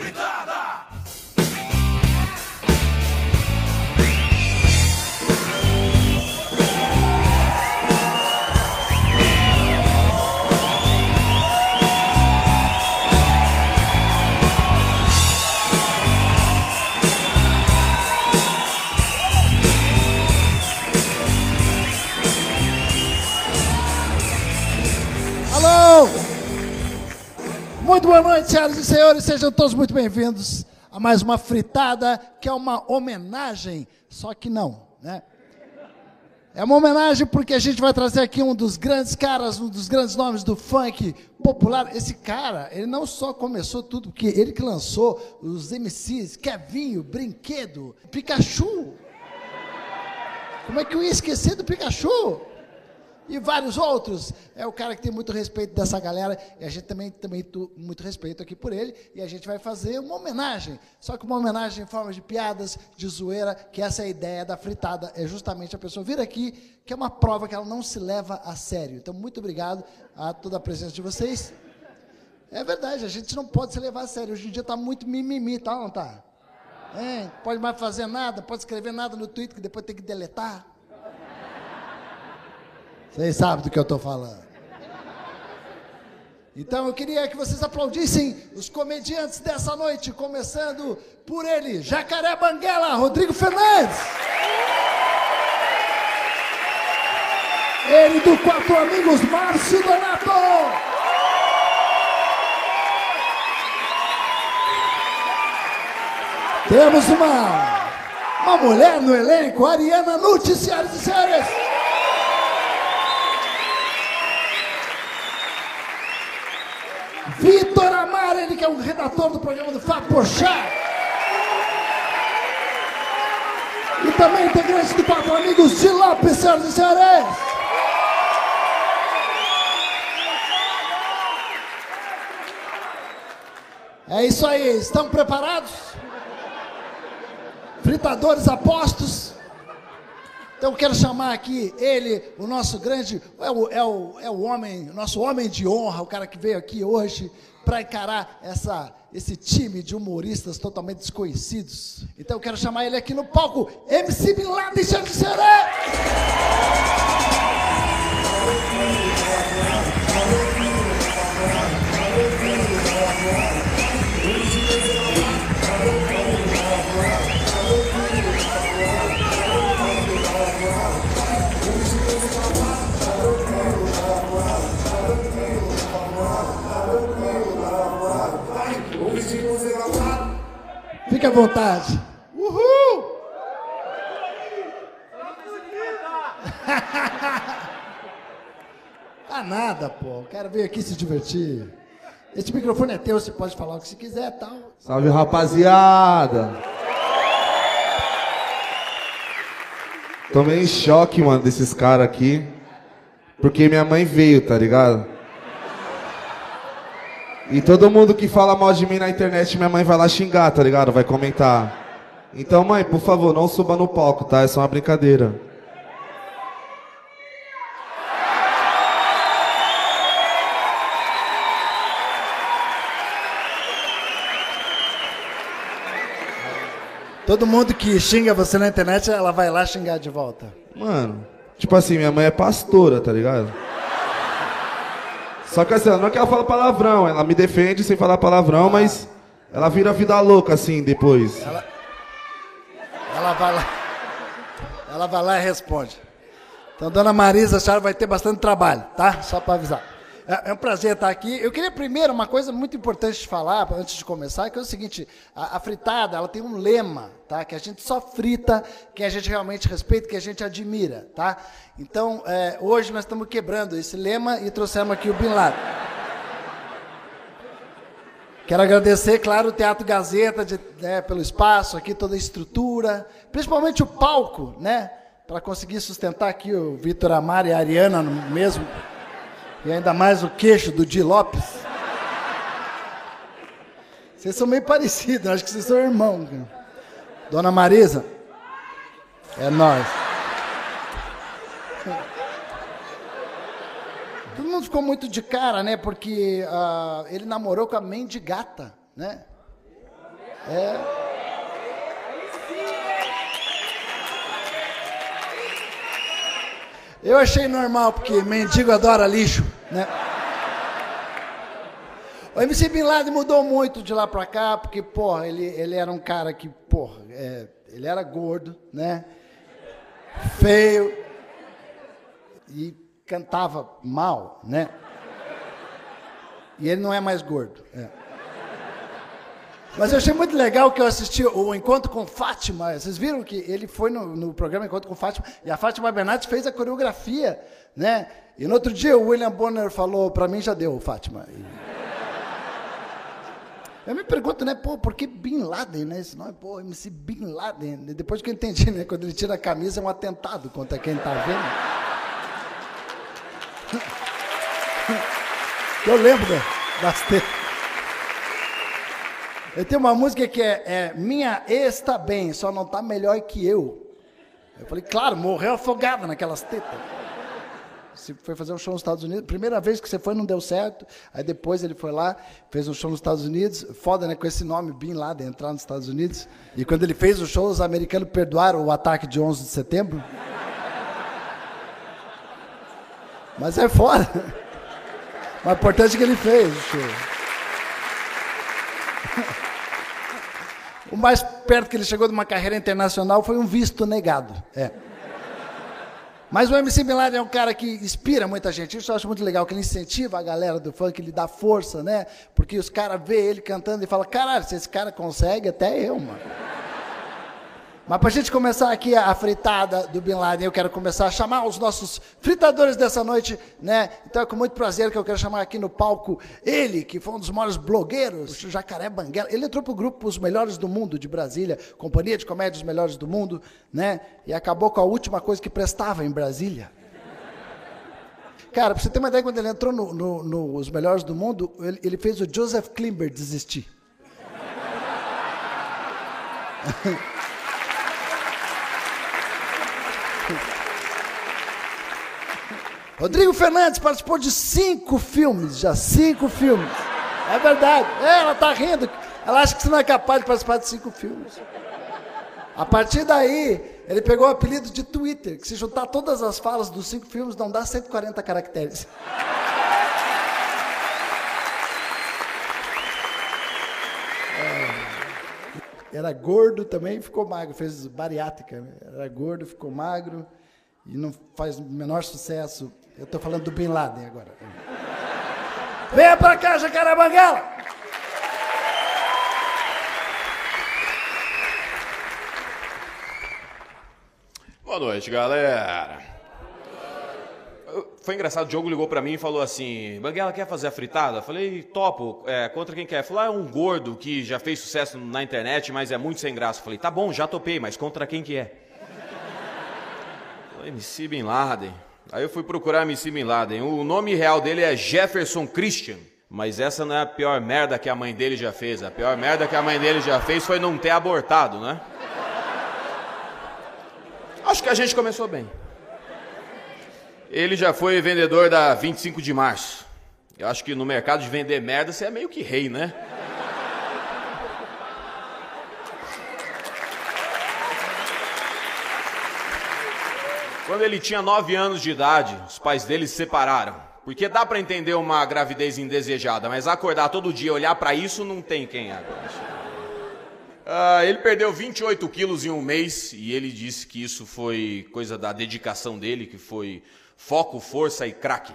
Guitar! senhoras e senhores, sejam todos muito bem-vindos a mais uma fritada, que é uma homenagem, só que não, né? É uma homenagem porque a gente vai trazer aqui um dos grandes caras, um dos grandes nomes do funk popular. Esse cara, ele não só começou tudo, porque ele que lançou os MCs, Kevinho, Brinquedo, Pikachu. Como é que eu ia esquecer do Pikachu? E vários outros. É o cara que tem muito respeito dessa galera. E a gente também tem muito respeito aqui por ele. E a gente vai fazer uma homenagem. Só que uma homenagem em forma de piadas, de zoeira, que essa é a ideia da fritada. É justamente a pessoa vir aqui, que é uma prova que ela não se leva a sério. Então, muito obrigado a toda a presença de vocês. É verdade, a gente não pode se levar a sério. Hoje em dia está muito mimimi, tá não tá? É, pode mais fazer nada, pode escrever nada no Twitter que depois tem que deletar. Vocês sabem do que eu estou falando. Então eu queria que vocês aplaudissem os comediantes dessa noite, começando por ele, Jacaré Banguela, Rodrigo Fernandes. Ele do Quatro Amigos, Márcio Donato. Temos uma, uma mulher no elenco, Ariana Nutti, senhoras e senhores. O redator do programa do Fábio Porchat. E também integrante do Quatro Amigos de Lopes, senhoras e senhores. É isso aí, estão preparados? Fritadores apostos. Então eu quero chamar aqui ele, o nosso grande, é o, é o, é o homem, nosso homem de honra, o cara que veio aqui hoje para encarar essa, esse time de humoristas totalmente desconhecidos. Então eu quero chamar ele aqui no palco, MC Bin Laden, senhoras e Fique à vontade. Uhul! ah, nada, pô. Quero vir aqui se divertir. Esse microfone é teu, você pode falar o que você quiser tal. Salve, rapaziada! Tô meio em choque, mano, desses caras aqui. Porque minha mãe veio, tá ligado? E todo mundo que fala mal de mim na internet, minha mãe vai lá xingar, tá ligado? Vai comentar. Então, mãe, por favor, não suba no palco, tá? É só uma brincadeira. Todo mundo que xinga você na internet, ela vai lá xingar de volta. Mano, tipo assim, minha mãe é pastora, tá ligado? Só que assim, não é que ela fala palavrão, ela me defende sem falar palavrão, mas ela vira vida louca assim depois. Ela, ela vai lá. Ela vai lá e responde. Então, dona Marisa, a senhora vai ter bastante trabalho, tá? Só para avisar. É, é um prazer estar aqui. Eu queria primeiro uma coisa muito importante de falar, antes de começar, que é o seguinte: a, a, fritada ela tem um lema, tá? Que a gente só frita quem a gente realmente respeita, que a gente admira, tá? Então, é, hoje nós estamos quebrando esse lema e trouxemos aqui o Bin Laden. Quero agradecer, claro, o Teatro Gazeta de, né, pelo espaço aqui, toda a estrutura, principalmente o palco, né? Para conseguir sustentar aqui o Vitor Amar e a Ariana no mesmo. E ainda mais o queixo do Di Lopes. Vocês são meio parecidos, acho que vocês são irmãos. Dona Marisa, é nós. Todo mundo ficou muito de cara, né? Porque uh, ele namorou com a mendigata, né? É. Eu achei normal, porque mendigo adora lixo, né? O MC Bin Laden mudou muito de lá pra cá, porque, porra, ele, ele era um cara que, porra, é, ele era gordo, né? Feio. E cantava mal, né? E ele não é mais gordo. É. Mas eu achei muito legal que eu assisti o Encontro com Fátima. Vocês viram que ele foi no, no programa Encontro com Fátima e a Fátima Bernardes fez a coreografia, né? E no outro dia o William Bonner falou, para mim já deu, Fátima. Eu me pergunto, né, pô, por que Bin Laden, né? Esse nome, pô, MC Bin Laden. Depois que eu entendi, né? Quando ele tira a camisa é um atentado contra quem tá vendo. Eu lembro né, Ele tem uma música que é, é Minha está bem, só não está melhor que eu. Eu falei, claro, morreu afogada naquelas tetas. Você foi fazer um show nos Estados Unidos. Primeira vez que você foi, não deu certo. Aí depois ele foi lá, fez um show nos Estados Unidos. Foda, né? Com esse nome, Bin Laden, entrar nos Estados Unidos. E quando ele fez o show, os americanos perdoaram o ataque de 11 de setembro. Mas é foda. Mas o importante é que ele fez o show. O mais perto que ele chegou de uma carreira internacional foi um visto negado. É. Mas o MC Bin Laden é um cara que inspira muita gente. Isso eu acho muito legal, que ele incentiva a galera do funk, ele dá força, né? Porque os caras vê ele cantando e falam, caralho, se esse cara consegue, até eu, mano. Mas para a gente começar aqui a fritada do Bin Laden, eu quero começar a chamar os nossos fritadores dessa noite, né? Então é com muito prazer que eu quero chamar aqui no palco ele, que foi um dos maiores blogueiros, o Jacaré Banguela. Ele entrou para o grupo Os Melhores do Mundo de Brasília, Companhia de Comédia Os Melhores do Mundo, né? E acabou com a última coisa que prestava em Brasília. Cara, para você ter uma ideia, quando ele entrou no, no, no Os Melhores do Mundo, ele, ele fez o Joseph Klimber desistir. Rodrigo Fernandes participou de cinco filmes, já cinco filmes. É verdade. É, ela tá rindo. Ela acha que você não é capaz de participar de cinco filmes. A partir daí, ele pegou o apelido de Twitter, que se juntar todas as falas dos cinco filmes, não dá 140 caracteres. É. Era gordo também ficou magro, fez bariátrica. Né? Era gordo, ficou magro e não faz o menor sucesso. Eu estou falando do Bin Laden agora. Venha para cá, Jacaré Banguela! Boa noite, galera. Foi engraçado, o Diogo ligou para mim e falou assim: Banguela quer fazer a fritada? falei, topo, é, contra quem quer? Falou, ah, é um gordo que já fez sucesso na internet, mas é muito sem graça. falei, tá bom, já topei, mas contra quem que é? Falei, MC Bin Laden. Aí eu fui procurar MC Bin Laden. O nome real dele é Jefferson Christian. Mas essa não é a pior merda que a mãe dele já fez. A pior merda que a mãe dele já fez foi não ter abortado, né? Acho que a gente começou bem. Ele já foi vendedor da 25 de março. Eu acho que no mercado de vender merda você é meio que rei, né? Quando ele tinha 9 anos de idade, os pais dele se separaram. Porque dá para entender uma gravidez indesejada, mas acordar todo dia, olhar para isso, não tem quem aguente. Ah, ele perdeu 28 quilos em um mês e ele disse que isso foi coisa da dedicação dele, que foi foco, força e craque.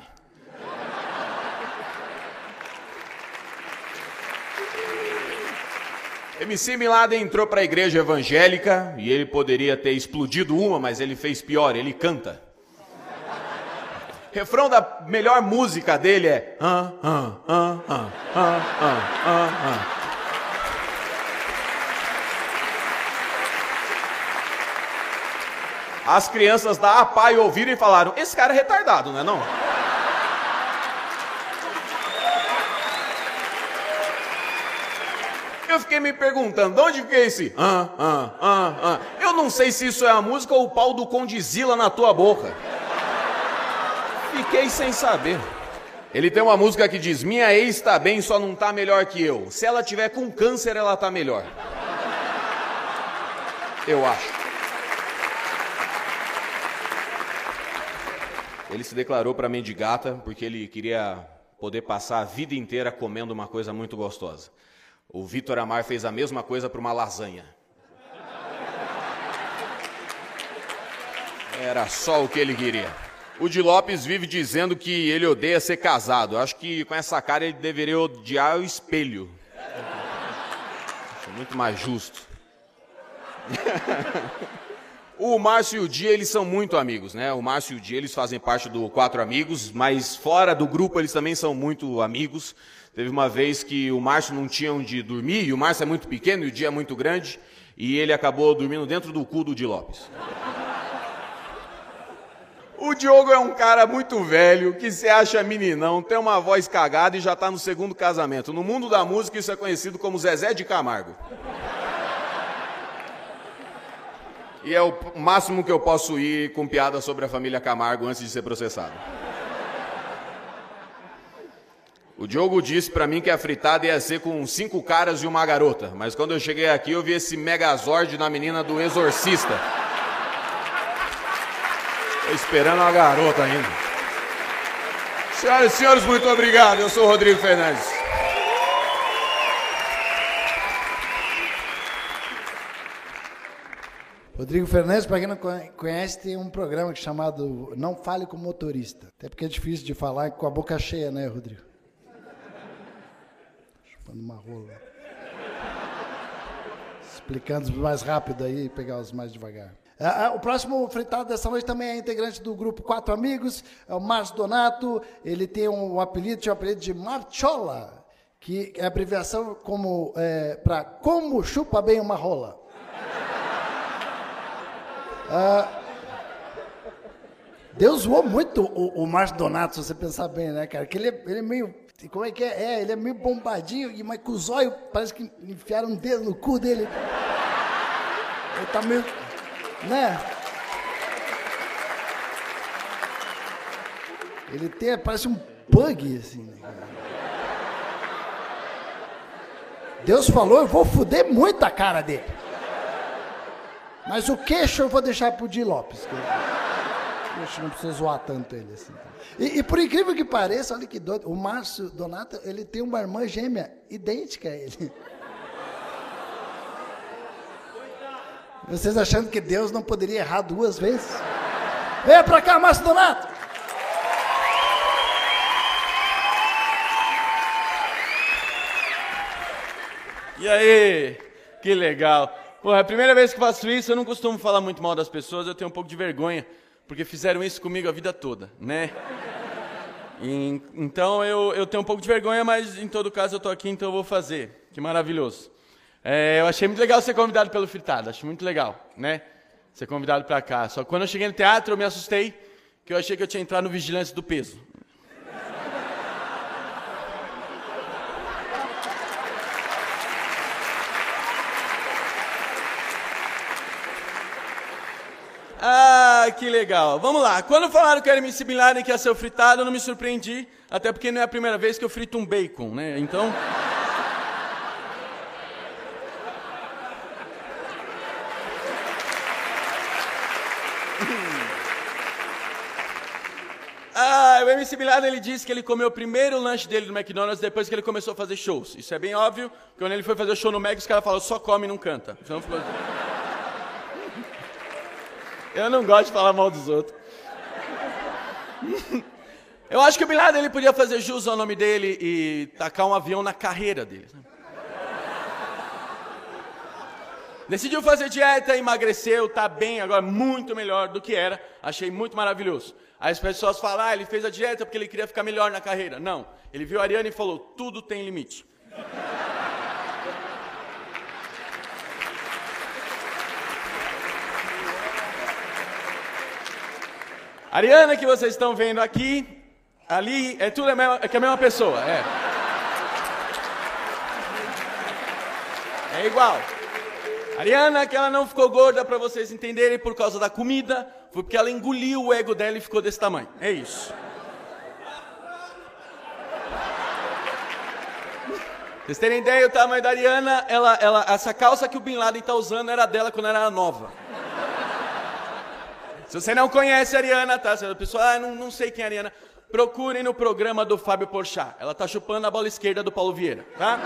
MC Milada entrou para a igreja evangélica e ele poderia ter explodido uma, mas ele fez pior, ele canta. Refrão da melhor música dele é. As crianças da APAI ouviram e falaram: Esse cara é retardado, não é? Não? Eu fiquei me perguntando, de onde fica esse? Ah, ah, ah, ah. Eu não sei se isso é a música ou o pau do Condizila na tua boca. Fiquei sem saber. Ele tem uma música que diz: Minha ex está bem, só não está melhor que eu. Se ela tiver com câncer, ela está melhor. Eu acho. Ele se declarou para mendigata porque ele queria poder passar a vida inteira comendo uma coisa muito gostosa. O Vitor Amar fez a mesma coisa para uma lasanha. Era só o que ele queria. O Di Lopes vive dizendo que ele odeia ser casado. Acho que com essa cara ele deveria odiar o espelho. Acho muito mais justo. o Márcio e o Dia, eles são muito amigos, né? O Márcio e o Dia, eles fazem parte do Quatro Amigos, mas fora do grupo eles também são muito amigos. Teve uma vez que o Márcio não tinha onde dormir, e o Márcio é muito pequeno e o Dia é muito grande, e ele acabou dormindo dentro do cu do Di Lopes. O Diogo é um cara muito velho, que se acha meninão, tem uma voz cagada e já está no segundo casamento. No mundo da música, isso é conhecido como Zezé de Camargo. E é o máximo que eu posso ir com piada sobre a família Camargo antes de ser processado. O Diogo disse para mim que a fritada ia ser com cinco caras e uma garota, mas quando eu cheguei aqui eu vi esse megazord na menina do Exorcista. Estou esperando a garota ainda. Senhoras e senhores, muito obrigado. Eu sou o Rodrigo Fernandes. Rodrigo Fernandes, para quem não conhece, tem um programa chamado Não Fale com Motorista. Até porque é difícil de falar com a boca cheia, né, Rodrigo? Chupando uma rola. Explicando mais rápido aí e pegar os mais devagar. É, é, o próximo fritado dessa noite também é integrante do grupo Quatro Amigos, é o Márcio Donato. Ele tem um apelido, tinha um apelido de Marchola, que é abreviação como é, para como chupa bem uma rola. Ah, Deus zoou muito o, o Márcio Donato, se você pensar bem, né, cara? Que ele, é, ele é meio. Como é que é? É, ele é meio bombadinho, mas com os olhos parece que enfiaram um dedo no cu dele. Ele tá meio né? Ele tem, parece um pug, assim. Deus falou, eu vou foder muito a cara dele. Mas o queixo eu vou deixar pro Di Lopes. Que não precisa zoar tanto ele assim. E, e, por incrível que pareça, olha que doido, o Márcio Donato, ele tem uma irmã gêmea idêntica a ele. Vocês achando que Deus não poderia errar duas vezes? Venha para cá, Márcio Donato! E aí? Que legal. Pô, é a primeira vez que faço isso, eu não costumo falar muito mal das pessoas, eu tenho um pouco de vergonha, porque fizeram isso comigo a vida toda, né? E, então eu, eu tenho um pouco de vergonha, mas em todo caso eu estou aqui, então eu vou fazer. Que maravilhoso. É, eu achei muito legal ser convidado pelo Fritado, acho muito legal, né? Ser convidado para cá. Só que quando eu cheguei no teatro, eu me assustei, que eu achei que eu tinha entrado no Vigilância do Peso. Ah, que legal. Vamos lá. Quando falaram que era MC Bin Laden que ia ser fritado, eu não me surpreendi, até porque não é a primeira vez que eu frito um bacon, né? Então... Ah, o MC Bin Laden, ele disse que ele comeu o primeiro lanche dele no McDonald's depois que ele começou a fazer shows. Isso é bem óbvio, porque quando ele foi fazer show no Mac, os caras falaram, só come e não canta. Então ficou... Eu não gosto de falar mal dos outros. Eu acho que o Bin Laden ele podia fazer jus ao nome dele e tacar um avião na carreira dele. Decidiu fazer dieta, emagreceu, tá bem agora, muito melhor do que era. Achei muito maravilhoso. Aí as pessoas falam, ah, ele fez a dieta porque ele queria ficar melhor na carreira. Não, ele viu a Ariane e falou, tudo tem limite. Ariana que vocês estão vendo aqui, ali, é tudo a mesma, é, é a mesma pessoa, é. É igual. Ariana, que ela não ficou gorda para vocês entenderem por causa da comida, foi porque ela engoliu o ego dela e ficou desse tamanho. É isso. Vocês terem ideia, o tamanho da Ariana, ela, ela, essa calça que o Bin Laden tá usando era dela quando ela era nova. Se você não conhece a Ariana, tá? Se a pessoa, ah, não, não sei quem é a Ariana, procurem no programa do Fábio Porchat. Ela tá chupando a bola esquerda do Paulo Vieira, tá?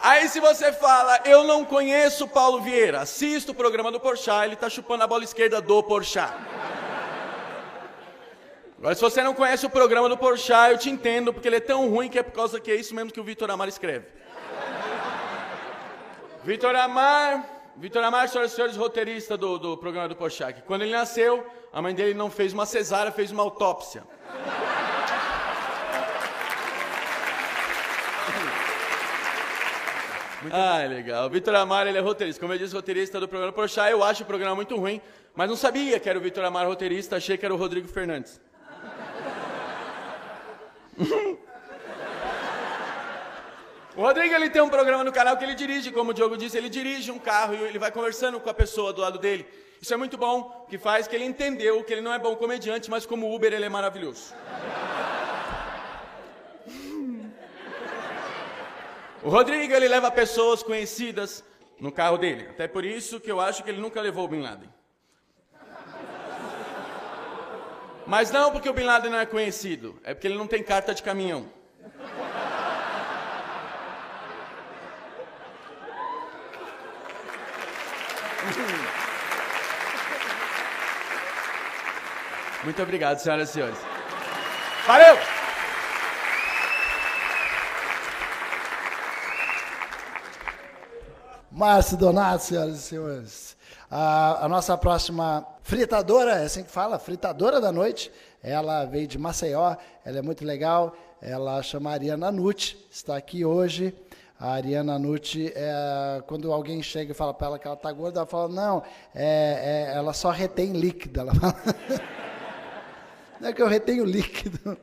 Aí se você fala, eu não conheço Paulo Vieira, assisto o programa do Porchat, ele tá chupando a bola esquerda do Porchat. Agora, se você não conhece o programa do Porchat, eu te entendo, porque ele é tão ruim que é por causa que é isso mesmo que o Vitor Amar escreve. Vitor Amar, Vitor Amar, senhoras e senhores, roteirista do, do programa do Porchat. Quando ele nasceu, a mãe dele não fez uma cesárea, fez uma autópsia. Ah, legal. O Vitor Amar, ele é roteirista. Como eu disse, roteirista do programa Porchat. Eu acho o programa muito ruim, mas não sabia que era o Vitor Amar roteirista, achei que era o Rodrigo Fernandes. O Rodrigo ele tem um programa no canal que ele dirige, como o Diogo disse, ele dirige um carro e ele vai conversando com a pessoa do lado dele. Isso é muito bom, que faz que ele entendeu que ele não é bom comediante, mas como Uber ele é maravilhoso. O Rodrigo ele leva pessoas conhecidas no carro dele. Até por isso que eu acho que ele nunca levou o Bin Laden. Mas não porque o Bin Laden não é conhecido, é porque ele não tem carta de caminhão. Muito obrigado, senhoras e senhores. Valeu! Márcio Donato, senhoras e senhores. A, a, nossa próxima fritadora, é assim que fala, fritadora da noite, ela veio de Maceió, ela é muito legal, ela chama Ariana Nucci, está aqui hoje. A Ariana Nucci, é, quando alguém chega e fala para ela que ela está gorda, ela fala, não, é, é, ela só retém líquido. Ela fala, não é que eu retenho líquido.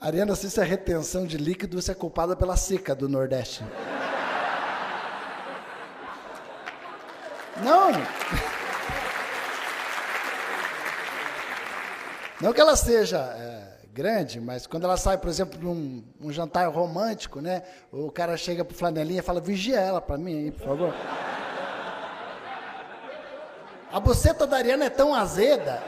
Ariana, se isso é retenção de líquido, você é culpada pela seca do Nordeste. Não. Não que ela seja é, grande, mas quando ela sai, por exemplo, num um jantar romântico, né? O cara chega pro flanelinha e fala, vigia ela para mim aí, por favor. A buceta da Ariana é tão azeda.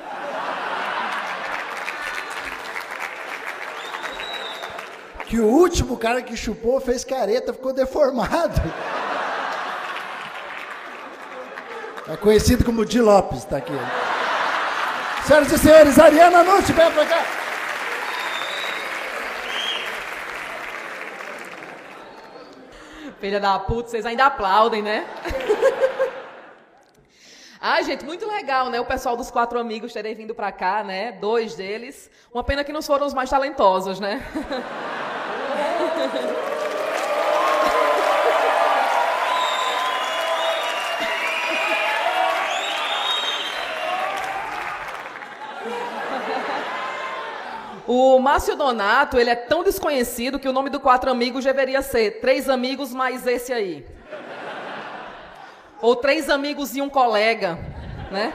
Que o último cara que chupou fez careta, ficou deformado. É conhecido como Di Lopes, está aqui. Senhoras e senhores, Ariana Nucci, vem pra cá. Filha da puta, vocês ainda aplaudem, né? Ai, gente, muito legal, né? O pessoal dos quatro amigos terem vindo pra cá, né? Dois deles. Uma pena que não foram os mais talentosos, né? O Márcio Donato, ele é tão desconhecido que o nome do Quatro Amigos deveria ser Três Amigos mais esse aí. Ou Três Amigos e um Colega, né?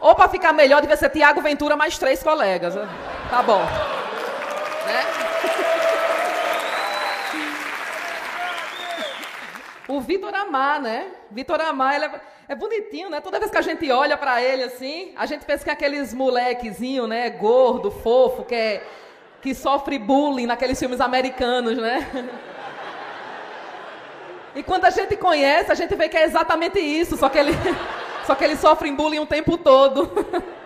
Ou para ficar melhor, devia ser Tiago Ventura mais três colegas. Né? Tá bom. Né? O Vitor Amar, né? Vitor Amar, ele é, é, bonitinho, né? Toda vez que a gente olha para ele assim, a gente pensa que é aqueles molequezinho, né? Gordo, fofo, que, é, que sofre bullying naqueles filmes americanos, né? E quando a gente conhece, a gente vê que é exatamente isso, só que ele, só que ele sofre bullying o tempo todo.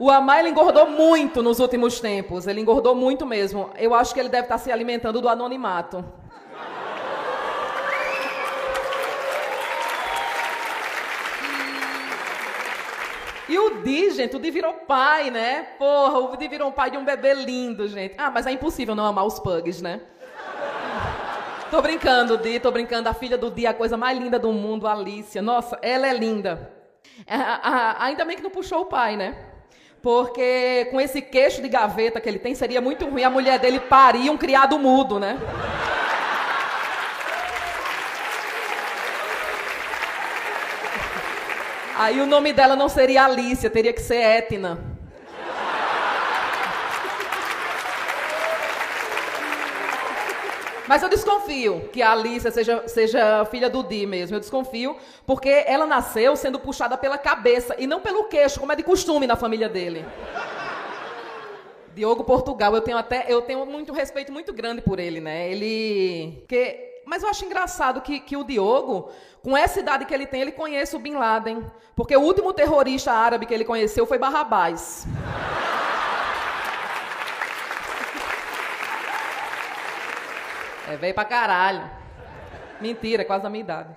O Amar, ele engordou muito nos últimos tempos. Ele engordou muito mesmo. Eu acho que ele deve estar se alimentando do anonimato. E o Di, gente, o Di virou pai, né? Porra, o Di virou pai de um bebê lindo, gente. Ah, mas é impossível não amar os pugs, né? Tô brincando, Di, tô brincando. A filha do Di, a coisa mais linda do mundo, Alicia. Nossa, ela é linda. ainda bem que não puxou o pai, né? Porque com esse queixo de gaveta que ele tem, seria muito ruim a mulher dele parir um criado mudo, né? Aí o nome dela não seria Alicia, teria que ser Etna. Mas eu desconfio que a Alicia seja, seja filha do Di mesmo. Eu desconfio, porque ela nasceu sendo puxada pela cabeça e não pelo queixo, como é de costume na família dele. Diogo Portugal, eu tenho até eu tenho muito respeito muito grande por ele, né? Ele que mas eu acho engraçado que, que o Diogo, com essa idade que ele tem, ele conhece o Bin Laden. Porque o último terrorista árabe que ele conheceu foi Barrabás. É velho pra caralho. Mentira, é quase a minha idade.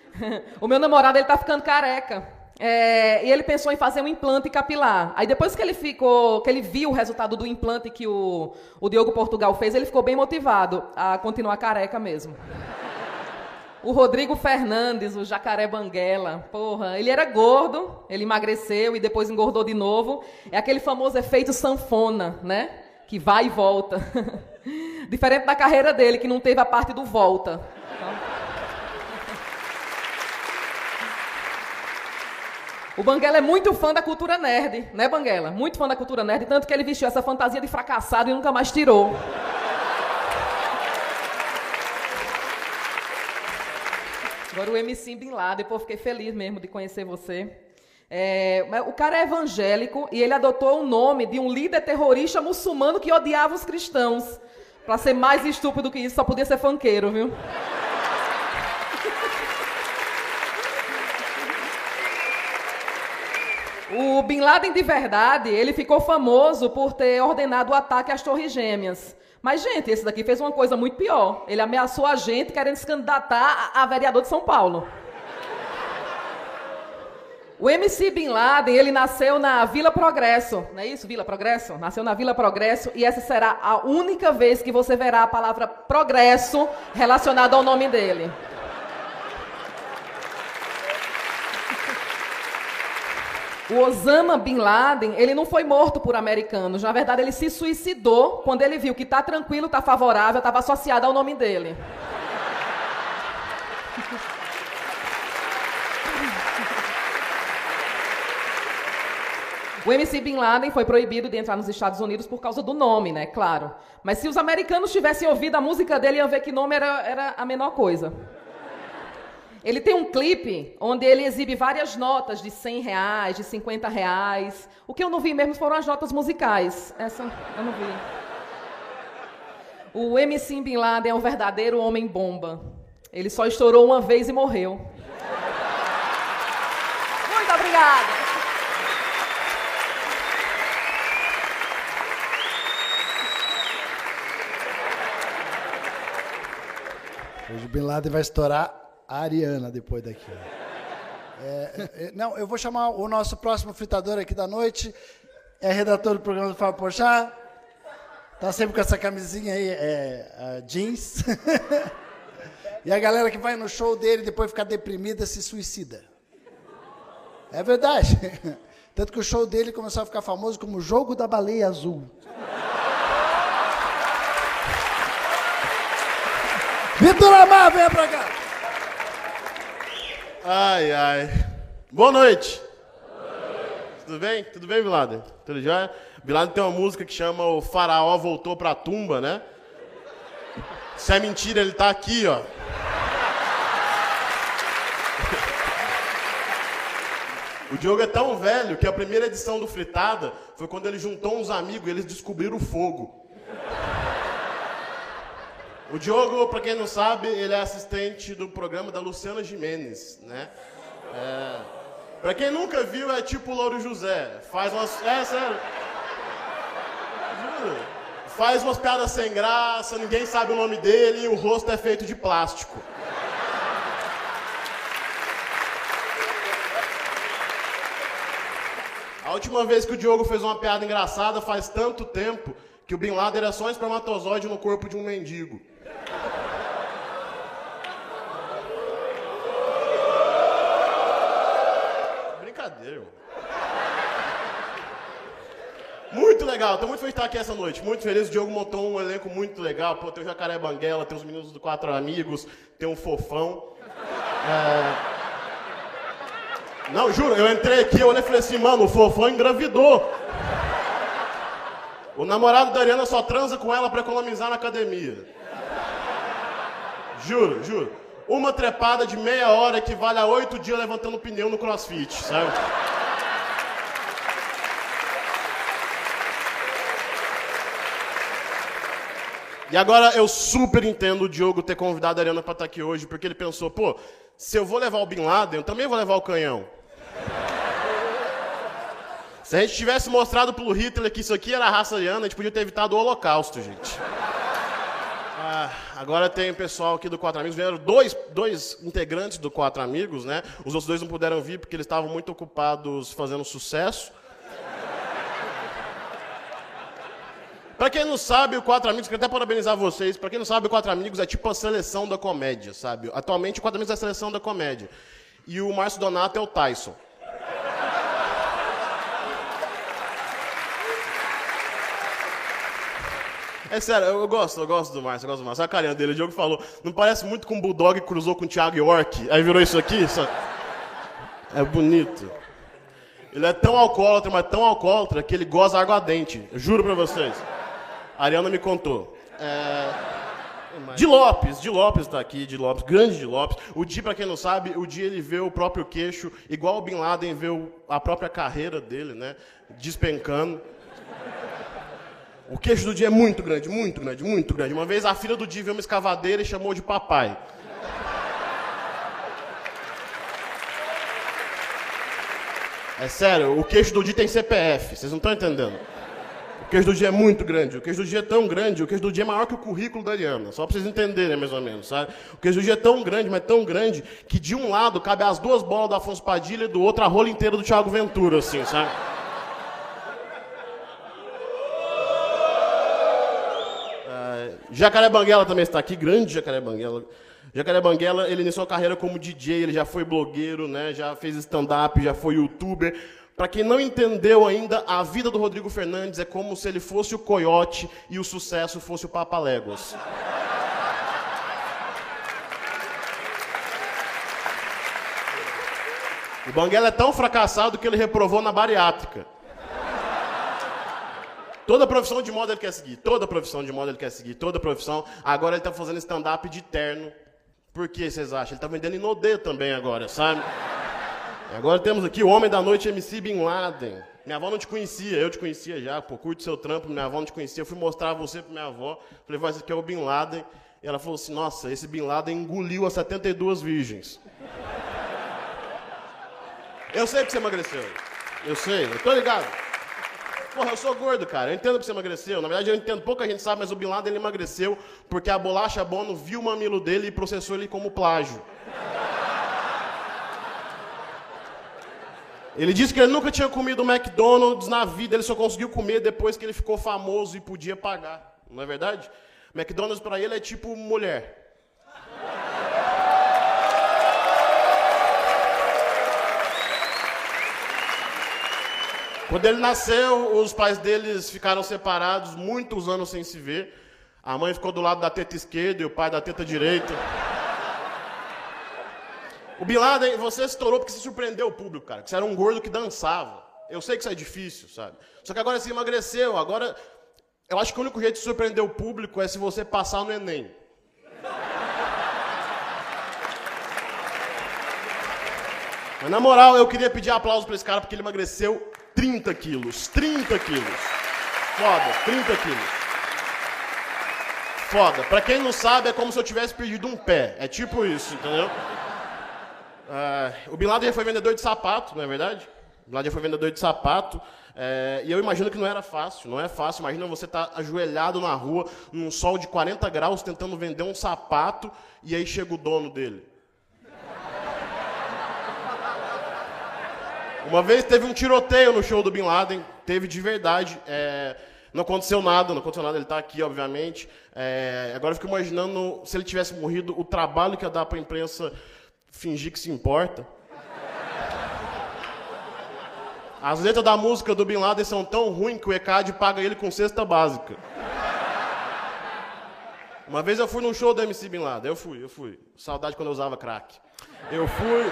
o meu namorado, ele tá ficando careca. É, e ele pensou em fazer um implante capilar. Aí depois que ele ficou, que ele viu o resultado do implante que o, o Diogo Portugal fez, ele ficou bem motivado a continuar careca mesmo. O Rodrigo Fernandes, o jacaré banguela, porra, ele era gordo, ele emagreceu e depois engordou de novo. É aquele famoso efeito sanfona, né? Que vai e volta. Diferente da carreira dele, que não teve a parte do volta. O Banguela é muito fã da cultura nerd, né, Banguela? Muito fã da cultura nerd, tanto que ele vestiu essa fantasia de fracassado e nunca mais tirou. Agora o MC Bin Laden, pô, fiquei feliz mesmo de conhecer você. É, o cara é evangélico e ele adotou o nome de um líder terrorista muçulmano que odiava os cristãos. Para ser mais estúpido que isso, só podia ser fanqueiro, viu? O Bin Laden de verdade, ele ficou famoso por ter ordenado o ataque às Torres Gêmeas. Mas, gente, esse daqui fez uma coisa muito pior. Ele ameaçou a gente querendo se candidatar a, vereador de São Paulo. O MC Bin Laden, ele nasceu na Vila Progresso, não é isso? Vila Progresso? Nasceu na Vila Progresso e essa será a única vez que você verá a palavra progresso relacionada ao nome dele. O Osama Bin Laden, ele não foi morto por americanos. Na verdade, ele se suicidou quando ele viu que tá tranquilo, tá favorável, estava associado ao nome dele. O MC Bin Laden foi proibido de entrar nos Estados Unidos por causa do nome, né? Claro. Mas se os americanos tivessem ouvido a música dele, iam ver que nome era, era a menor coisa. Ele tem um clipe onde ele exibe várias notas de 100 reais, de 50 reais. O que eu não vi mesmo foram as notas musicais. Essa eu não vi. O MC Bin Laden é um verdadeiro homem bomba. Ele só estourou uma vez e morreu. Muito obrigada. Hoje o Bin Laden vai estourar a Ariana depois daqui. É, é, não, eu vou chamar o nosso próximo fritador aqui da noite. É redator do programa do Fábio Pochá. Tá sempre com essa camisinha aí, é, jeans. e a galera que vai no show dele depois fica deprimida se suicida. É verdade. Tanto que o show dele começou a ficar famoso como o Jogo da Baleia Azul. Vitor Amar, venha pra cá. Ai, ai. Boa noite. Tudo bem? Tudo bem, Biladen? Tudo jóia? Biladen tem uma música que chama O Faraó Voltou Pra Tumba, né? Isso é mentira, ele tá aqui, ó. O Diogo é tão velho que a primeira edição do Fritada foi quando ele juntou uns amigos e eles descobriram o fogo. O Diogo, para quem não sabe, ele é assistente do programa da Luciana Jimenez, né? É, para quem nunca viu, é tipo o Louro José. Faz umas. É sério. Juro. Faz umas piadas sem graça, ninguém sabe o nome dele e o rosto é feito de plástico. A última vez que o Diogo fez uma piada engraçada faz tanto tempo que o Bin Laden era só um espermatozoide no corpo de um mendigo. Brincadeira, irmão. Muito legal, estou muito feliz de estar aqui essa noite. Muito feliz. O Diogo montou um elenco muito legal. Pô, tem o Jacaré Banguela, tem os meninos do Quatro Amigos, tem um Fofão. É... Não, juro, eu entrei aqui, eu olhei e falei assim, mano, o Fofão engravidou. O namorado da Ariana só transa com ela para economizar na academia. Juro, juro. Uma trepada de meia hora equivale a oito dias levantando pneu no crossfit, sabe? E agora eu super entendo o Diogo ter convidado a Ariana para estar aqui hoje, porque ele pensou, pô, se eu vou levar o Bin Laden, eu também vou levar o canhão. Se a gente tivesse mostrado pro Hitler que isso aqui era a raça ariana, a gente podia ter evitado o holocausto, gente. Ah, agora tem o pessoal aqui do Quatro Amigos. Vieram dois, dois integrantes do Quatro Amigos, né? Os outros dois não puderam vir porque eles estavam muito ocupados fazendo sucesso. Pra quem não sabe, o Quatro Amigos, quero até parabenizar vocês. Pra quem não sabe, o Quatro Amigos é tipo a seleção da comédia, sabe? Atualmente, o Quatro Amigos é a seleção da comédia. E o Márcio Donato é o Tyson. É sério, eu, gosto, eu gosto do Márcio, eu gosto do Márcio. Olha a carinha dele, o Diogo falou, não parece muito com o Bulldog que cruzou com o Thiago York, aí virou isso aqui? É bonito. Ele é tão alcoólatra, mas tão alcoólatra, que ele goza aguardente. Eu juro pra vocês. A Ariana me contou. É... De Lopes, de Lopes tá aqui, de Lopes, grande de Lopes. O Di, pra quem não sabe, o Di ele vê o próprio queixo, igual o Bin Laden vê o- a própria carreira dele, né? Despencando. O queixo do Di é muito grande, muito grande, muito grande. Uma vez a filha do Di viu uma escavadeira e chamou de papai. É sério, o queixo do Di tem CPF, vocês não estão entendendo. O queijo do dia é muito grande. O queijo do dia é tão grande, o queijo do dia é maior que o currículo da Ariana. Só para vocês entenderem, mais ou menos, sabe? O queijo do dia é tão grande, mas tão grande, que de um lado cabe as duas bolas do Afonso Padilha e do outro a rola inteira do Thiago Ventura, assim, sabe? Ah, Jacaré Banguela também está aqui, grande Jacaré Banguela. Jacaré Banguela, ele iniciou a carreira como DJ, ele já foi blogueiro, né? Já fez stand-up, já foi youtuber. Para quem não entendeu ainda, a vida do Rodrigo Fernandes é como se ele fosse o Coyote e o sucesso fosse o Papa Léguas. O Banguela é tão fracassado que ele reprovou na bariátrica. Toda profissão de moda ele quer seguir, toda profissão de moda ele quer seguir, toda profissão. Agora ele tá fazendo stand-up de terno. Por que vocês acham? Ele tá vendendo Inodê também agora, sabe? Agora temos aqui o Homem da Noite MC Bin Laden. Minha avó não te conhecia, eu te conhecia já, pô, curte seu trampo, minha avó não te conhecia. Eu fui mostrar você pra minha avó, falei, vai, esse aqui é o Bin Laden. E ela falou assim, nossa, esse Bin Laden engoliu as 72 virgens. Eu sei que você emagreceu. Eu sei, eu tô ligado. Porra, eu sou gordo, cara. Eu entendo que você emagreceu. Na verdade, eu entendo, pouca gente sabe, mas o Bin Laden ele emagreceu porque a bolacha Bono viu o mamilo dele e processou ele como plágio. Ele disse que ele nunca tinha comido McDonald's na vida, ele só conseguiu comer depois que ele ficou famoso e podia pagar. Não é verdade? McDonald's pra ele é tipo mulher. Quando ele nasceu, os pais deles ficaram separados, muitos anos sem se ver. A mãe ficou do lado da teta esquerda e o pai da teta direita. O Bin Laden, você estourou porque você surpreendeu o público, cara. Que você era um gordo que dançava. Eu sei que isso é difícil, sabe? Só que agora você emagreceu. Agora, eu acho que o único jeito de surpreender o público é se você passar no Enem. Mas na moral, eu queria pedir aplauso pra esse cara porque ele emagreceu 30 quilos. 30 quilos. Foda, 30 quilos. Foda. Pra quem não sabe, é como se eu tivesse perdido um pé. É tipo isso, entendeu? Ah, o Bin Laden já foi vendedor de sapato, não é verdade? O Bin Laden já foi vendedor de sapato. é, e eu imagino que não era fácil, não é fácil. Imagina você estar ajoelhado na rua, num sol de 40 graus, tentando vender um sapato, e aí chega o dono dele. Uma vez teve um tiroteio no show do Bin Laden, teve de verdade. é, não aconteceu nada, não aconteceu nada, ele está aqui, obviamente. É, agora eu fico imaginando se ele tivesse morrido, o trabalho que ia dar para a imprensa fingir que se importa. As letras da música do Bin Laden são tão ruins que o ECAD paga ele com cesta básica. Uma vez eu fui num show do MC Bin Laden, eu fui, eu fui. Saudade quando eu usava crack. Eu fui.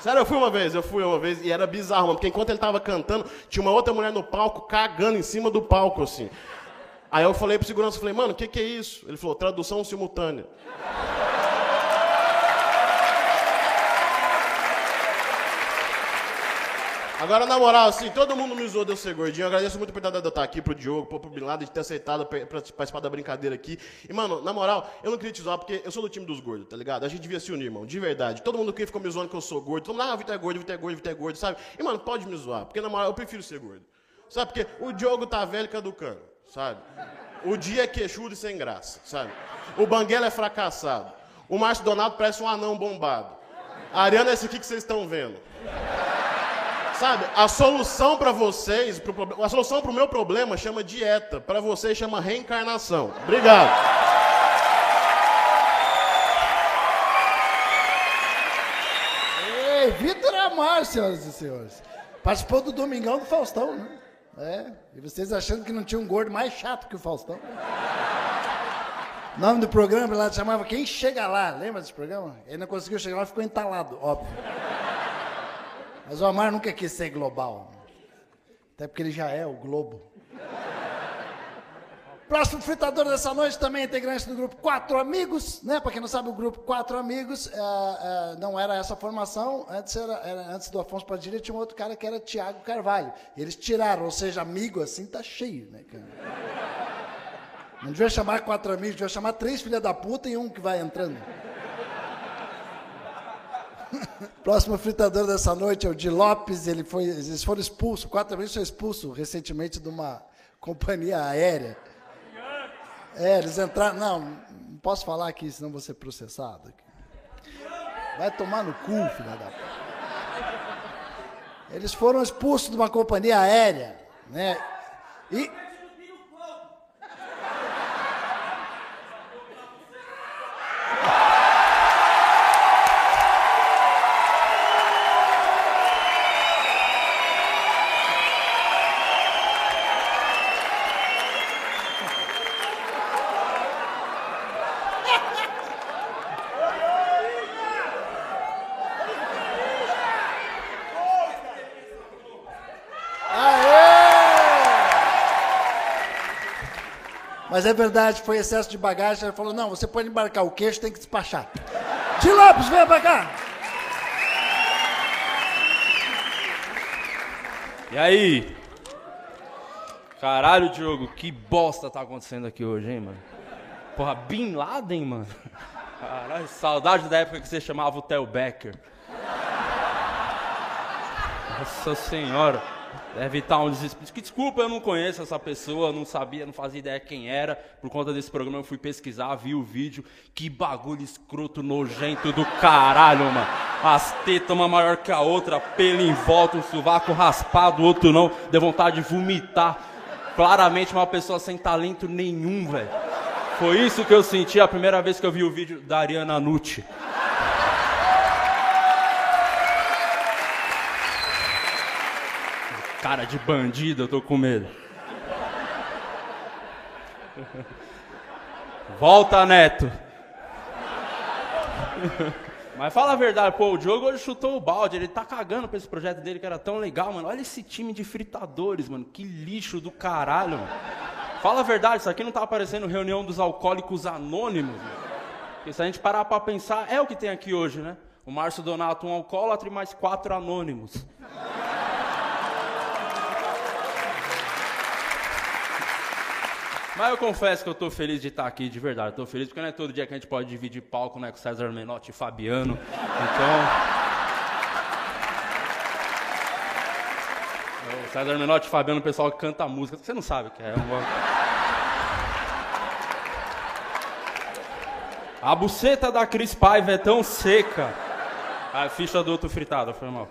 Sério, eu fui uma vez, eu fui uma vez e era bizarro, mano, porque enquanto ele tava cantando, tinha uma outra mulher no palco cagando em cima do palco, assim. Aí eu falei pro segurança, falei, mano, o que, que é isso? Ele falou, tradução simultânea. Agora, na moral, assim, todo mundo me zoou de eu ser gordinho. Eu agradeço muito eu estar aqui pro Diogo, pro Bin Laden, de ter aceitado participar da brincadeira aqui. E, mano, na moral, eu não queria te zoar porque eu sou do time dos gordos, tá ligado? A gente devia se unir, irmão, de verdade. Todo mundo aqui ficou me zoando que eu sou gordo. Todo mundo, ah, Vitor é gordo, Vitor é gordo, Vitor é gordo, sabe? E, mano, pode me zoar, porque, na moral, eu prefiro ser gordo. Sabe? Porque o Diogo tá velho caducando, sabe? O dia é queixudo e sem graça, sabe? O Banguela é fracassado. O Márcio Donato parece um anão bombado. A Ariana é esse aqui que vocês estão vendo. Sabe, a solução para vocês, pro, a solução para o meu problema chama dieta, para vocês chama reencarnação. Obrigado. Ei, Vitor Amar, senhoras e senhores. Participou do Domingão do Faustão, né? É, e vocês achando que não tinha um gordo mais chato que o Faustão. O nome do programa lá chamava Quem Chega Lá. Lembra desse programa? Ele não conseguiu chegar lá, ficou entalado, óbvio. Mas o Amar nunca quis ser global. Até porque ele já é o Globo. Próximo fritador dessa noite também é integrante do grupo Quatro Amigos, né? Para quem não sabe, o grupo Quatro Amigos é, é, não era essa formação. Antes, era, era- antes do Afonso Padilha tinha um outro cara que era Tiago Carvalho. Eles tiraram, ou seja, amigo assim tá cheio, né? Não devia chamar quatro amigos, devia chamar três filha da puta e um que vai entrando. Próximo fritador dessa noite é o Di Lopes. Ele foi, eles foram expulsos, quatro amigos foram expulsos recentemente de uma companhia aérea. É, eles entraram. Não, não posso falar aqui, senão vou ser processado. Vai tomar no cu, filha da puta. Eles foram expulsos de uma companhia aérea, né? E. Mas é verdade, foi excesso de bagagem. Ele falou: não, você pode embarcar o queixo, tem que despachar. Di Lopes, vem pra cá. E aí? Caralho, Diogo, que bosta tá acontecendo aqui hoje, hein, mano? Porra, Bin Laden, mano? Caralho, saudade da época que você chamava o Theo Becker. Nossa senhora. Deve estar um desespero. Desculpa, eu não conheço essa pessoa, não sabia, não fazia ideia quem era. Por conta desse programa eu fui pesquisar, vi o vídeo. Que bagulho escroto, nojento do caralho, mano. As tetas uma maior que a outra, pelo em volta, um sovaco raspado, outro não. Deu vontade de vomitar. Claramente uma pessoa sem talento nenhum, velho. Foi isso que eu senti a primeira vez que eu vi o vídeo da Ariana Nucci. Cara de bandido, eu tô com medo. Volta, Neto. Mas fala a verdade, pô, o Diogo hoje chutou o balde, ele tá cagando pra esse projeto dele que era tão legal, mano. Olha esse time de fritadores, mano. Que lixo do caralho, mano. Fala a verdade, isso aqui não tá aparecendo reunião dos alcoólicos anônimos, mano. Porque se a gente parar pra pensar, é o que tem aqui hoje, né? O Márcio Donato, um alcoólatra e mais quatro anônimos. Mas eu confesso que eu tô feliz de estar aqui, de verdade. Tô feliz porque não é todo dia que a gente pode dividir palco né, com César Menotti e Fabiano. Então. O César Menotti e Fabiano, o pessoal que canta música. Você não sabe o que é. é uma... A buceta da Cris Paiva é tão seca. A ficha do outro fritado, foi mal.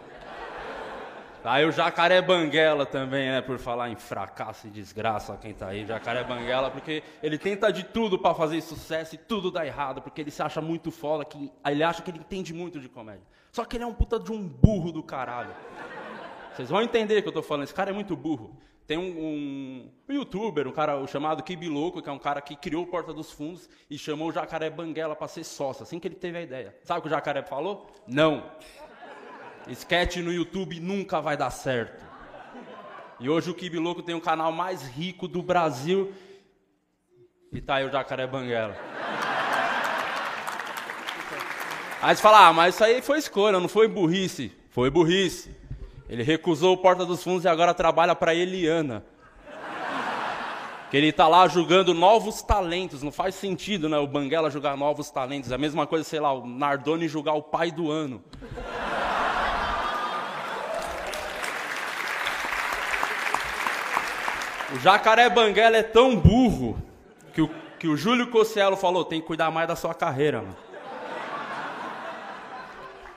Aí o Jacaré Banguela também, né? Por falar em fracasso e desgraça, quem tá aí. Jacaré Banguela, porque ele tenta de tudo pra fazer sucesso e tudo dá errado, porque ele se acha muito foda, que ele acha que ele entende muito de comédia. Só que ele é um puta de um burro do caralho. Vocês vão entender que eu tô falando, esse cara é muito burro. Tem um, um, youtuber, um cara chamado Kibi Louco, que é um cara que criou o Porta dos Fundos e chamou o Jacaré Banguela pra ser sócio, assim que ele teve a ideia. Sabe o que o Jacaré falou? Não. Sketch no YouTube nunca vai dar certo. E hoje o Kibi Louco tem o canal mais rico do Brasil E tá aí o jacaré banguela. Aí você fala, ah, mas isso aí foi escolha, não foi burrice. Foi burrice. Ele recusou o Porta dos Fundos e agora trabalha para Eliana. Que ele tá lá julgando novos talentos. Não faz sentido, né? O Banguela julgar novos talentos. É a mesma coisa, sei lá, o Nardoni julgar o pai do ano. O jacaré Banguela é tão burro que o, que o Júlio Cossielo falou: tem que cuidar mais da sua carreira, mano.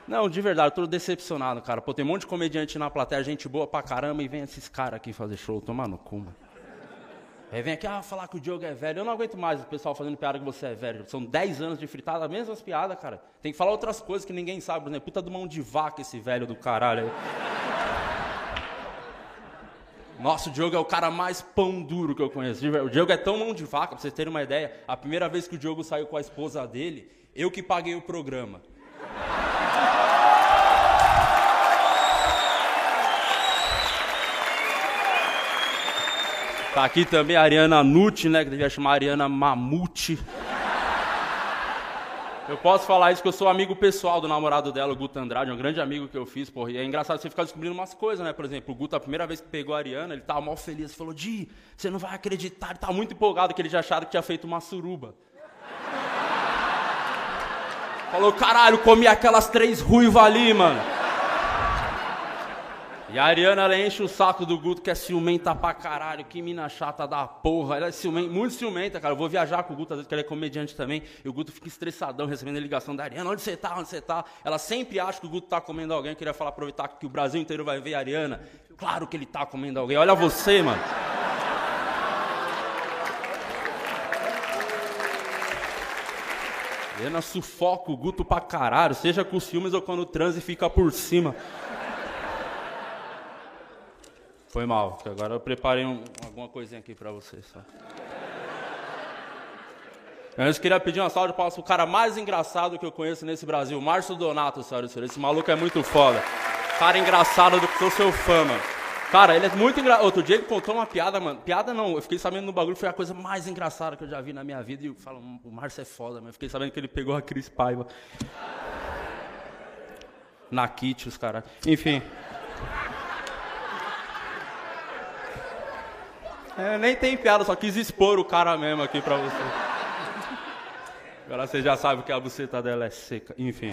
Não, de verdade, eu tô decepcionado, cara. Pô, tem um monte de comediante na plateia, gente boa pra caramba, e vem esses caras aqui fazer show, tomar no cu, mano. Aí vem aqui, ah, falar que o Diogo é velho. Eu não aguento mais o pessoal fazendo piada que você é velho. São 10 anos de fritada, as mesmas piadas, cara. Tem que falar outras coisas que ninguém sabe, exemplo, puta do mão de vaca esse velho do caralho aí. Nossa, o Diogo é o cara mais pão duro que eu conheço. O Diogo é tão mão de vaca, pra vocês terem uma ideia. A primeira vez que o Diogo saiu com a esposa dele, eu que paguei o programa. Tá aqui também a Ariana Nutti, né? Que devia chamar Ariana Mamute. Eu posso falar isso que eu sou amigo pessoal do namorado dela, o Guto Andrade, um grande amigo que eu fiz, porra. E é engraçado você ficar descobrindo umas coisas, né? Por exemplo, o Guto, a primeira vez que pegou a Ariana, ele tava mal feliz. Falou, Di, você não vai acreditar. Ele tava muito empolgado que ele já achava que tinha feito uma suruba. Falou, caralho, comi aquelas três ruivas ali, mano. E a Ariana, ela enche o saco do Guto, que é ciumenta pra caralho, que mina chata da porra. Ela é ciumenta, muito ciumenta, cara. Eu vou viajar com o Guto, às vezes, que ele é comediante também. E o Guto fica estressadão recebendo a ligação da Ariana. Onde você tá? Onde você tá? Ela sempre acha que o Guto tá comendo alguém. Eu queria falar, aproveitar que o Brasil inteiro vai ver a Ariana. Claro que ele tá comendo alguém. Olha você, mano. Ariana sufoca o Guto pra caralho, seja com ciúmes ou quando transa e fica por cima. Foi mal, que agora eu preparei um, alguma coisinha aqui pra vocês. Só. Antes queria pedir uma salva de palmas pro cara mais engraçado que eu conheço nesse Brasil, Márcio Donato, senhoras e senhores. Esse maluco é muito foda. Cara engraçado do que sou seu fã, mano. Cara, ele é muito engraçado. Outro dia ele contou uma piada, mano. Piada não, eu fiquei sabendo no bagulho, foi a coisa mais engraçada que eu já vi na minha vida. E eu falo, o Márcio é foda, mas fiquei sabendo que ele pegou a Cris Paiva. Na kit, os caras. Enfim. É, nem tem piada, só quis expor o cara mesmo aqui pra você. Agora você já sabe que a buceta dela é seca. Enfim.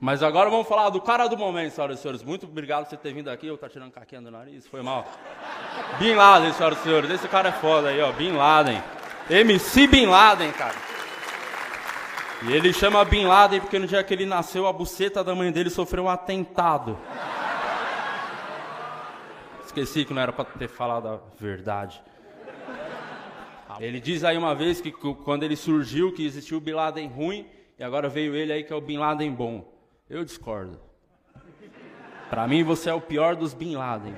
Mas agora vamos falar do cara do momento, senhoras e senhores. Muito obrigado por você ter vindo aqui. Eu tá tirando caquinha do nariz, foi mal. Bin Laden, senhoras e senhores. Esse cara é foda aí, ó. Bin Laden. MC Bin Laden, cara. E ele chama Bin Laden porque no dia que ele nasceu, a buceta da mãe dele sofreu um atentado. Esqueci que não era para ter falado a verdade. Ele diz aí uma vez que quando ele surgiu, que existiu o Bin Laden ruim, e agora veio ele aí que é o Bin Laden bom. Eu discordo. Para mim você é o pior dos Bin Laden.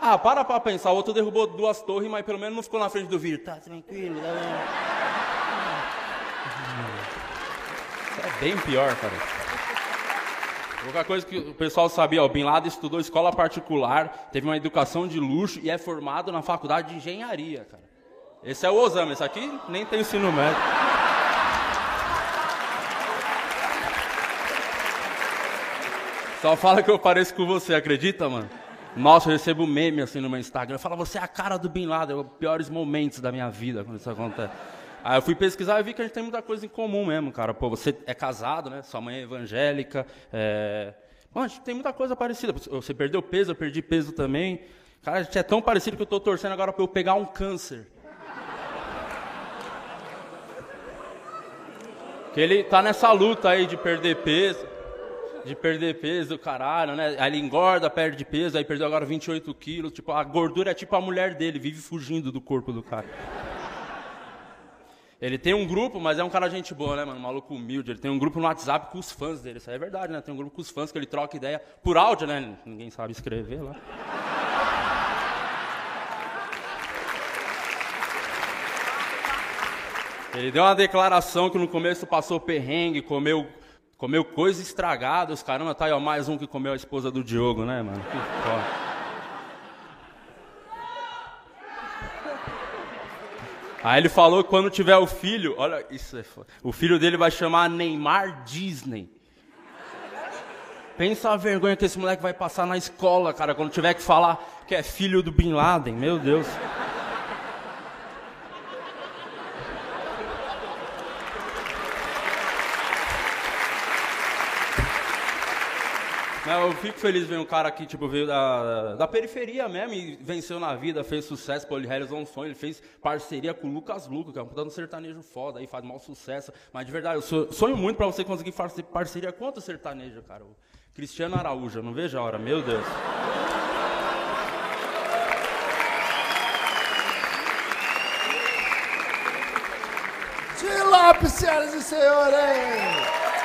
Ah, para pra pensar, o outro derrubou duas torres, mas pelo menos não ficou na frente do vídeo. Tá tranquilo, tá É bem pior, cara. Outra coisa que o pessoal sabia, o Bin Laden estudou escola particular, teve uma educação de luxo e é formado na faculdade de engenharia, cara. Esse é o Osama, esse aqui nem tem ensino médio. Só fala que eu pareço com você, acredita, mano? Nossa, eu recebo meme assim no meu Instagram. Fala, você é a cara do Bin Laden, é os piores momentos da minha vida quando isso acontece. Aí eu fui pesquisar e vi que a gente tem muita coisa em comum mesmo, cara. Pô, você é casado, né? Sua mãe é evangélica. É... Bom, a gente tem muita coisa parecida. Você perdeu peso, eu perdi peso também. Cara, a gente é tão parecido que eu estou torcendo agora para eu pegar um câncer. Que ele tá nessa luta aí de perder peso. De perder peso, caralho, né? Aí ele engorda, perde peso, aí perdeu agora 28 quilos. Tipo, a gordura é tipo a mulher dele, vive fugindo do corpo do cara. Ele tem um grupo, mas é um cara gente boa, né, mano? Um maluco humilde. Ele tem um grupo no WhatsApp com os fãs dele. Isso aí é verdade, né? Tem um grupo com os fãs que ele troca ideia por áudio, né? Ninguém sabe escrever lá. Ele deu uma declaração que no começo passou perrengue, comeu, comeu coisa estragada. Os caramba, tá aí, ó, mais um que comeu a esposa do Diogo, né, mano? Que foda. Aí ele falou que quando tiver o filho, olha, isso é foda. O filho dele vai chamar Neymar Disney. Pensa a vergonha que esse moleque vai passar na escola, cara, quando tiver que falar que é filho do Bin Laden, meu Deus. Eu fico feliz ver um cara que tipo, veio da, da periferia mesmo e venceu na vida, fez sucesso, pô, ele realizou um sonho, ele fez parceria com o Lucas Luco, que é um puta sertanejo foda, aí faz mau sucesso. Mas de verdade, eu sonho muito pra você conseguir fazer parceria com outro sertanejo, cara. O Cristiano Araújo, não vejo a hora, meu Deus. De Lopes, senhoras e senhores!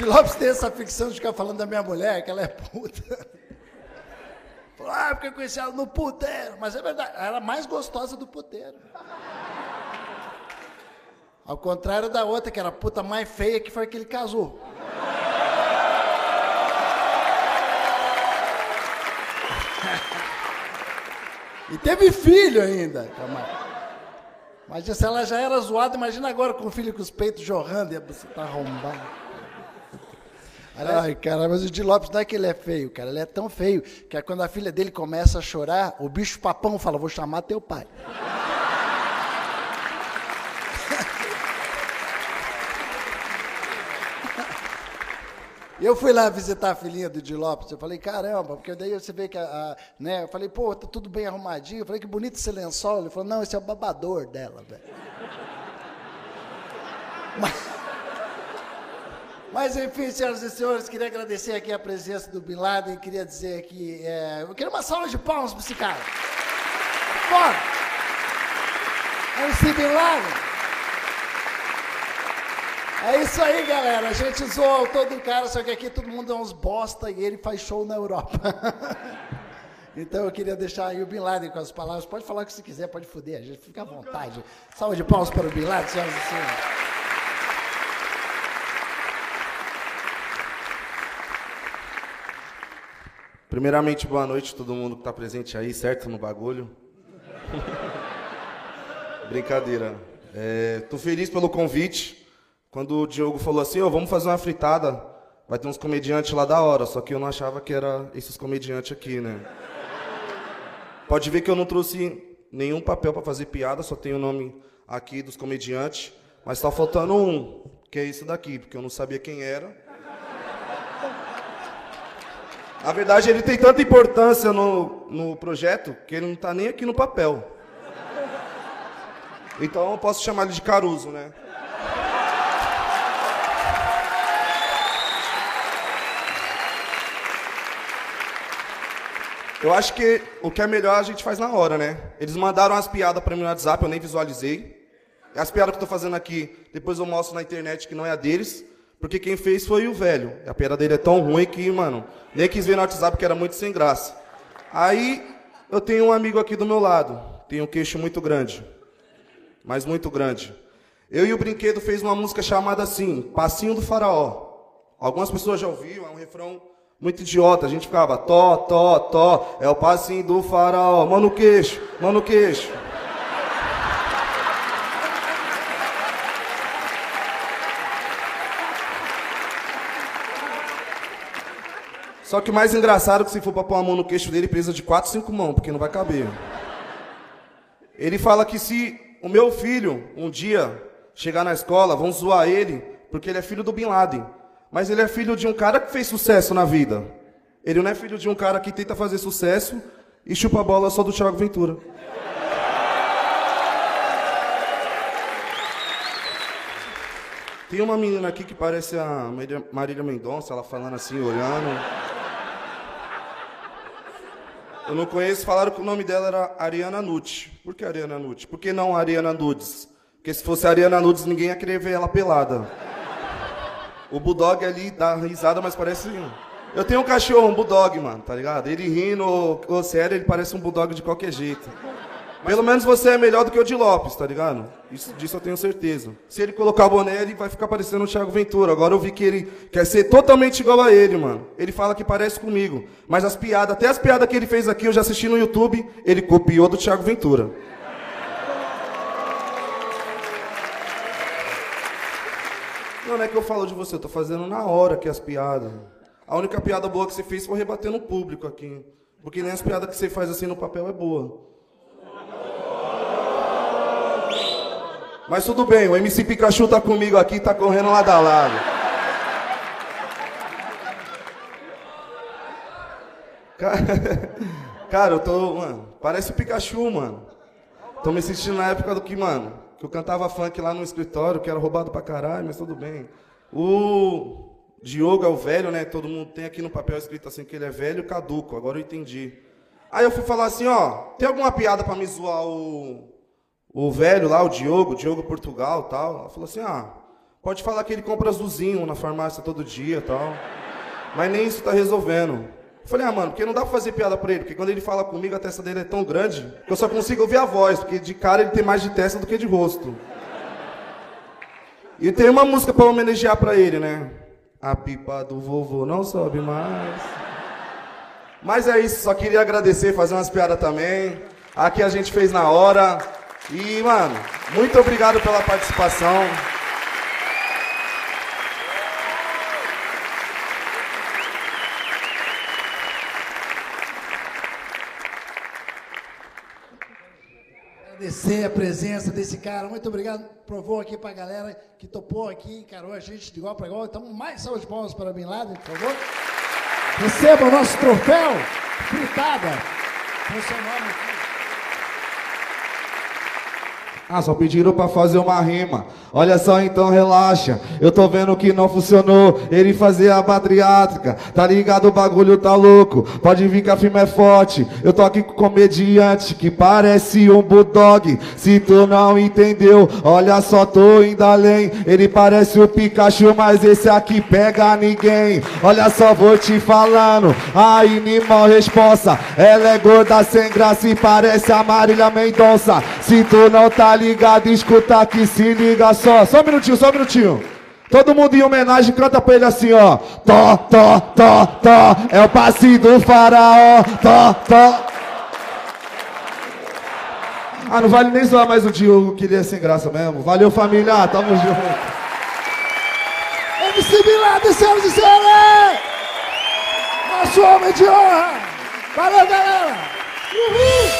De Lopes tem essa ficção de ficar falando da minha mulher, que ela é puta. Ah, porque eu conheci ela no puteiro. Mas é verdade, ela era mais gostosa do puteiro. Ao contrário da outra, que era a puta mais feia, que foi que ele casou. E teve filho ainda. Mas se ela já era zoada, imagina agora com o filho com os peitos jorrando e você tá arrombado. Ai, cara, mas o Di Lopes não é que ele é feio, cara. Ele é tão feio que quando a filha dele começa a chorar, o bicho papão fala: Vou chamar teu pai. Eu fui lá visitar a filhinha do Di Lopes, eu falei, caramba, porque daí você vê que a, a, né, eu falei, pô, tá tudo bem arrumadinho, eu falei, que bonito esse lençol, ele falou, não, esse é o babador dela, velho. Mas, mas, enfim, senhoras e senhores, queria agradecer aqui a presença do Bin Laden, queria dizer que, é, eu queria uma salva de palmas para esse cara. Bora! MC Bin Laden. É isso aí, galera. A gente zoou todo cara, só que aqui todo mundo é uns bosta e ele faz show na Europa. então eu queria deixar aí o Bin Laden com as palavras. Pode falar o que você quiser, pode foder, a gente fica à vontade. Salve de palmas para o Bin Laden, senhoras e senhores. Primeiramente, boa noite a todo mundo que está presente aí, certo? No bagulho. Brincadeira. É, tô feliz pelo convite. Quando o Diogo falou assim, oh, vamos fazer uma fritada, vai ter uns comediantes lá da hora, só que eu não achava que era esses comediantes aqui, né? Pode ver que eu não trouxe nenhum papel para fazer piada, só tem o nome aqui dos comediantes, mas está faltando um, que é esse daqui, porque eu não sabia quem era. Na verdade, ele tem tanta importância no, no projeto que ele não está nem aqui no papel. Então eu posso chamar ele de Caruso, né? Eu acho que o que é melhor a gente faz na hora, né? Eles mandaram as piadas para mim no WhatsApp, eu nem visualizei. As piadas que eu tô fazendo aqui, depois eu mostro na internet que não é a deles, porque quem fez foi o velho. A piada dele é tão ruim que, mano, nem quis ver no WhatsApp que era muito sem graça. Aí eu tenho um amigo aqui do meu lado, tem um queixo muito grande, mas muito grande. Eu e o Brinquedo fez uma música chamada assim, Passinho do Faraó. Algumas pessoas já ouviram, é um refrão muito idiota, a gente ficava tó, tó, tó, é o passinho do faraó, mano queixo, mano queixo. Só que o mais engraçado é que se for pra pôr a mão no queixo dele, precisa de quatro, cinco mãos, porque não vai caber. Ele fala que se o meu filho um dia chegar na escola, vão zoar ele, porque ele é filho do Bin Laden. Mas ele é filho de um cara que fez sucesso na vida. Ele não é filho de um cara que tenta fazer sucesso e chupa a bola só do Thiago Ventura. Tem uma menina aqui que parece a Marília Mendonça, ela falando assim, olhando. Eu não conheço, falaram que o nome dela era Ariana Nutti. Por que Ariana Nutti? Por que não Ariana Nudes? Porque se fosse Ariana Nudes, ninguém ia querer ver ela pelada. O Bulldog ali dá risada, mas parece. Eu tenho um cachorro, um Bulldog, mano, tá ligado? Ele rindo, ou sério, ele parece um Bulldog de qualquer jeito. Pelo menos você é melhor do que o de Lopes, tá ligado? Isso, disso eu tenho certeza. Se ele colocar o boné, ele vai ficar parecendo o Thiago Ventura. Agora eu vi que ele quer ser totalmente igual a ele, mano. Ele fala que parece comigo. Mas as piadas, até as piadas que ele fez aqui, eu já assisti no YouTube, ele copiou do Thiago Ventura. Não, não é que eu falo de você, eu tô fazendo na hora que as piadas. A única piada boa que você fez foi rebater no público aqui. Porque nem as piadas que você faz assim no papel é boa. Mas tudo bem, o MC Pikachu tá comigo aqui, tá correndo lá da lado. Cara, eu tô, mano, parece o Pikachu, mano. Tô me sentindo na época do que, mano, que eu cantava funk lá no escritório, que era roubado pra caralho, mas tudo bem. O Diogo é o velho, né? Todo mundo tem aqui no papel escrito assim que ele é velho caduco, agora eu entendi. Aí eu fui falar assim, ó, tem alguma piada pra me zoar o, o velho lá, o Diogo, Diogo Portugal tal? Falou assim, ah, pode falar que ele compra azulzinho na farmácia todo dia tal. Mas nem isso tá resolvendo. Eu falei, ah, mano, porque não dá pra fazer piada pra ele, porque quando ele fala comigo, a testa dele é tão grande que eu só consigo ouvir a voz, porque de cara ele tem mais de testa do que de rosto. E tem uma música pra homenagear pra ele, né? A pipa do vovô não sobe mais. Mas é isso, só queria agradecer, fazer umas piadas também. Aqui a gente fez na hora. E, mano, muito obrigado pela participação. Agradecer a presença desse cara. Muito obrigado. Provou aqui pra galera que topou aqui, encarou a gente de igual para igual. Então, mais salve de palmas para Bin Laden, por favor. Receba o nosso troféu, fritada, com seu nome aqui. Ah, só pediram pra fazer uma rima. Olha só, então relaxa. Eu tô vendo que não funcionou. Ele fazer a bariátrica. Tá ligado? O bagulho tá louco. Pode vir que a firma é forte. Eu tô aqui com comediante que parece um bulldog. Se tu não entendeu, olha só, tô indo além. Ele parece o Pikachu, mas esse aqui pega ninguém. Olha só, vou te falando. A animal resposta. Ela é gorda sem graça e parece a Marília Mendonça. Se tu não tá ligado, escuta aqui, se liga só. Só um minutinho, só um minutinho. Todo mundo em homenagem canta pra ele assim, ó. Tó, tó, tó, tó. É o passe do faraó. Tó, tó. Ah, não vale nem zoar mais o Diogo, que ele é sem graça mesmo. Valeu, família. Tamo junto. MC Bin Laden, senhoras e senhores! Nosso homem de honra! Valeu, galera! Uhul!